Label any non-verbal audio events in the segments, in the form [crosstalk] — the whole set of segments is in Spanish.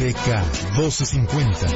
DK 1250.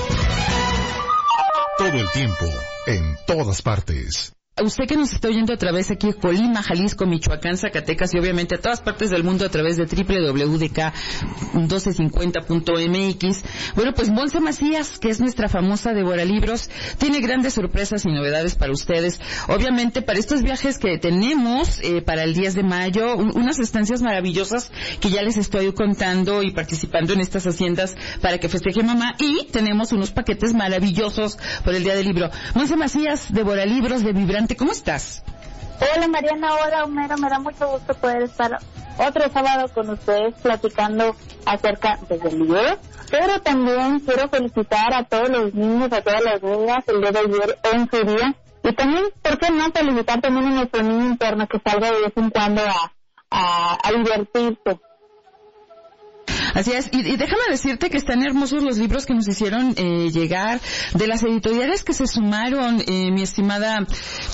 Todo el tiempo, en todas partes usted que nos está oyendo a través aquí de Colima, Jalisco, Michoacán, Zacatecas y obviamente a todas partes del mundo a través de www.dk1250.mx. Bueno, pues Monse Macías, que es nuestra famosa devora libros, tiene grandes sorpresas y novedades para ustedes. Obviamente para estos viajes que tenemos eh, para el 10 de mayo, unas estancias maravillosas que ya les estoy contando y participando en estas haciendas para que festeje mamá y tenemos unos paquetes maravillosos por el Día del Libro. Monse Macías, devora libros de Vibrante ¿cómo estás? Hola Mariana, hola Homero, me da mucho gusto poder estar otro sábado con ustedes platicando acerca pues, del libro, pero también quiero felicitar a todos los niños, a todas las niñas el día de ayer en su día, y también, ¿por qué no felicitar también a nuestro niño interno que salga de vez en cuando a, a divertirse? Así es, y, déjame decirte que están hermosos los libros que nos hicieron eh, llegar de las editoriales que se sumaron, eh, mi estimada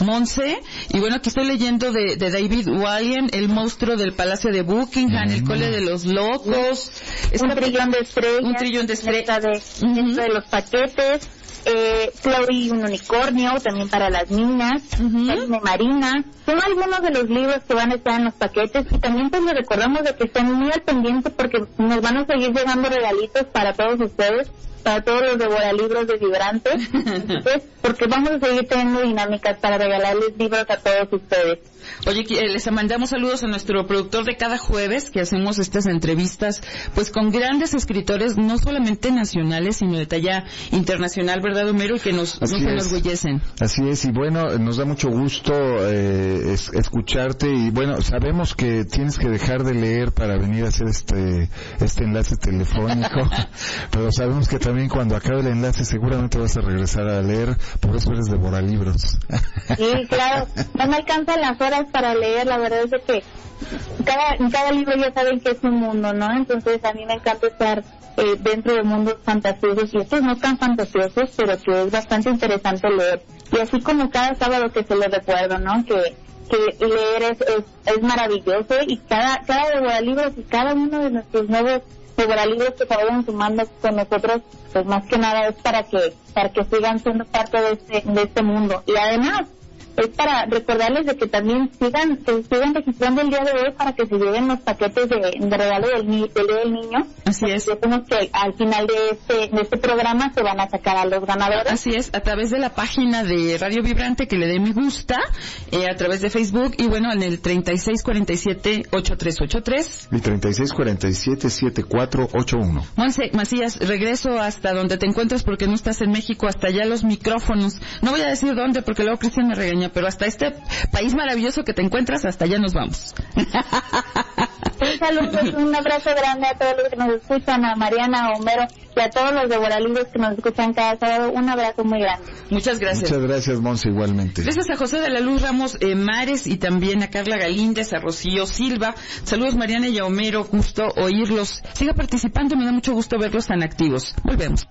Monse. Y bueno, aquí estoy leyendo de, David Wallian, El monstruo del Palacio de Buckingham, El cole de los locos. Un trillón de estrellas. Un trillón de estrellas. De, de los paquetes eh, Chloe un unicornio, también para las niñas, uh Marina. Son algunos de los libros que van a estar en los paquetes y también pues les recordamos de que estén muy al pendiente porque nos van a seguir llegando regalitos para todos ustedes para todos los devoralibros de Vibrantes, [laughs] porque vamos a seguir teniendo dinámicas para regalarles libros a todos ustedes. Oye, eh, les mandamos saludos a nuestro productor de cada jueves que hacemos estas entrevistas, pues con grandes escritores, no solamente nacionales, sino de talla internacional, ¿verdad, Homero? Y que nos, nos enorgullecen. Así es, y bueno, nos da mucho gusto eh, escucharte y bueno, sabemos que tienes que dejar de leer para venir a hacer este, este enlace telefónico, [laughs] pero sabemos que también cuando acabe el enlace seguramente vas a regresar a leer, por eso eres libros. Sí, claro, no me alcanzan las horas para leer, la verdad es que cada, cada libro ya saben que es un mundo, ¿no? Entonces a mí me encanta estar eh, dentro de mundos fantasiosos y estos no tan fantasiosos, pero que es bastante interesante leer. Y así como cada sábado que se lo recuerdo, ¿no? Que, que leer es, es, maravilloso y cada, cada libros y cada uno de nuestros nuevos libros que se vayan sumando con nosotros, pues más que nada es para que, para que sigan siendo parte de este, de este mundo. Y además, es para recordarles de que también sigan, que sigan registrando el día de hoy para que se lleven los paquetes de, regalo del, del, niño. Así es. que al final de este, de este programa se van a sacar a los ganadores. Así es, a través de la página de Radio Vibrante que le dé me gusta, eh, a través de Facebook y bueno, en el 3647-8383. Y 3647-7481. Monse Macías, regreso hasta donde te encuentras porque no estás en México, hasta allá los micrófonos. No voy a decir dónde porque luego Cristian me pero hasta este país maravilloso que te encuentras, hasta allá nos vamos. Un saludo, un abrazo grande a todos los que nos escuchan, a Mariana, a Homero y a todos los de que nos escuchan cada sábado. Un abrazo muy grande. Muchas gracias. Muchas gracias, Monse, igualmente. Gracias a José de la Luz Ramos eh, Mares y también a Carla Galíndez, a Rocío Silva. Saludos, Mariana y a Homero. Gusto oírlos. Siga participando, me da mucho gusto verlos tan activos. Volvemos.